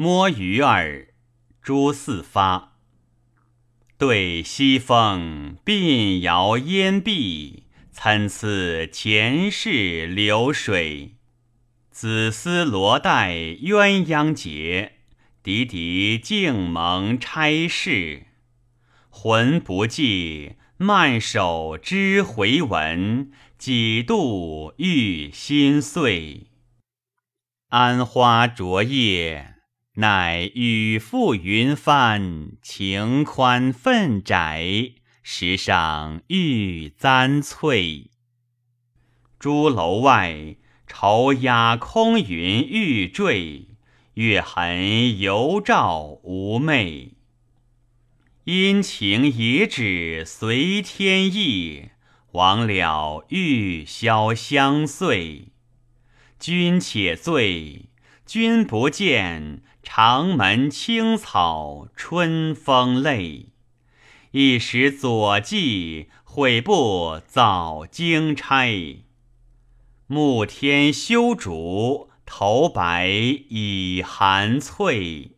摸鱼儿，朱四发。对西风鬓摇烟碧，参差前世流水。子思罗带鸳鸯结，滴滴竞蒙差事。魂不寄，慢手知回文，几度欲心碎。安花着叶。乃雨覆云帆，晴宽分窄，石上玉簪翠。朱楼外，愁压空云欲坠，月痕犹照无寐。阴晴也只随天意，忘了玉箫相随。君且醉，君不见。长门青草春风泪，一时左骑悔不早经差。暮天修竹，头白已寒翠。